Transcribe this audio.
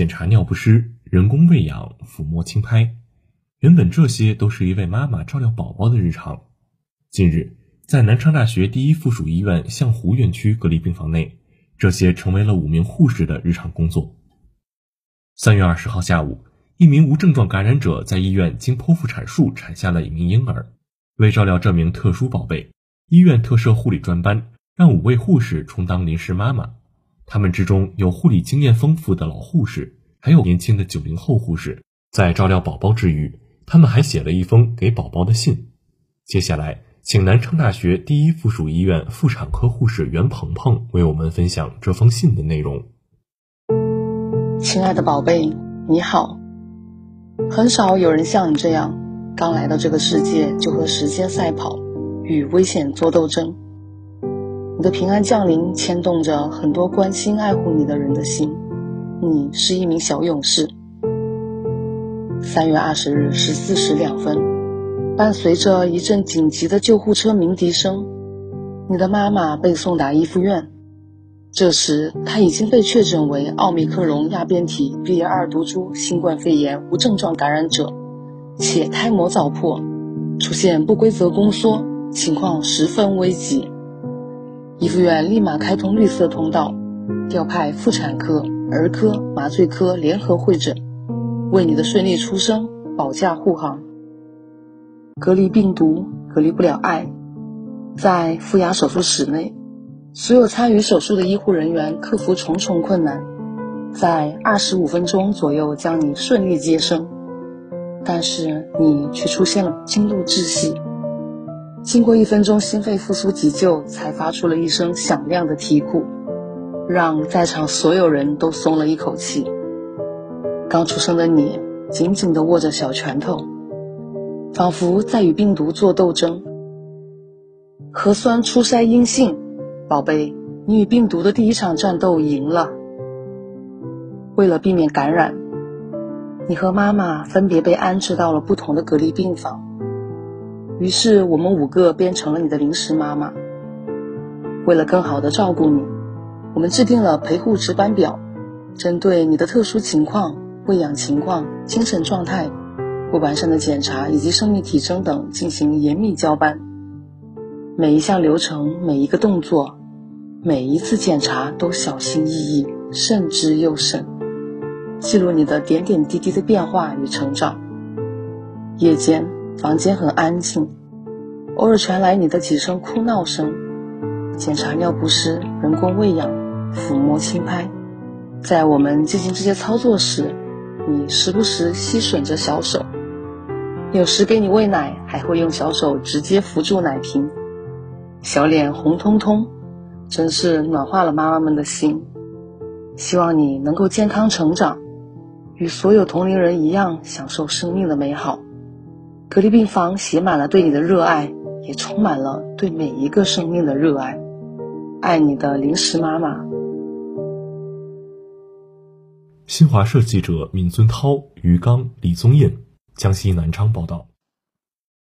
检查尿不湿、人工喂养、抚摸轻拍。原本这些都是一位妈妈照料宝宝的日常。近日，在南昌大学第一附属医院象湖院区隔离病房内，这些成为了五名护士的日常工作。三月二十号下午，一名无症状感染者在医院经剖腹产术产下了一名婴儿。为照料这名特殊宝贝，医院特设护理专班，让五位护士充当临时妈妈。他们之中有护理经验丰富的老护士，还有年轻的九零后护士。在照料宝宝之余，他们还写了一封给宝宝的信。接下来，请南昌大学第一附属医院妇产科护士袁鹏鹏为我们分享这封信的内容。亲爱的宝贝，你好。很少有人像你这样，刚来到这个世界就和时间赛跑，与危险做斗争。你的平安降临牵动着很多关心爱护你的人的心。你是一名小勇士。三月二十日十四时两分，伴随着一阵紧急的救护车鸣笛声，你的妈妈被送达医附院。这时，她已经被确诊为奥密克戎亚变体 B.2 毒株新冠肺炎无症状感染者，且胎膜早破，出现不规则宫缩，情况十分危急。医附院立马开通绿色通道，调派妇产科、儿科、麻醉科联合会诊。为你的顺利出生保驾护航。隔离病毒，隔离不了爱。在负压手术室内，所有参与手术的医护人员克服重重困难，在二十五分钟左右将你顺利接生。但是你却出现了轻度窒息。经过一分钟心肺复苏急救，才发出了一声响亮的啼哭，让在场所有人都松了一口气。刚出生的你紧紧地握着小拳头，仿佛在与病毒做斗争。核酸初筛阴性，宝贝，你与病毒的第一场战斗赢了。为了避免感染，你和妈妈分别被安置到了不同的隔离病房。于是我们五个变成了你的临时妈妈。为了更好地照顾你，我们制定了陪护值班表，针对你的特殊情况。喂养情况、精神状态、不完善的检查以及生命体征等进行严密交班。每一项流程、每一个动作、每一次检查都小心翼翼、慎之又慎，记录你的点点滴滴的变化与成长。夜间，房间很安静，偶尔传来你的几声哭闹声。检查尿不湿、人工喂养、抚摸轻拍，在我们进行这些操作时。你时不时吸吮着小手，有时给你喂奶，还会用小手直接扶住奶瓶，小脸红彤彤，真是暖化了妈妈们的心。希望你能够健康成长，与所有同龄人一样享受生命的美好。隔离病房写满了对你的热爱，也充满了对每一个生命的热爱。爱你的临时妈妈。新华社记者闵尊涛、于刚、李宗彦，江西南昌报道。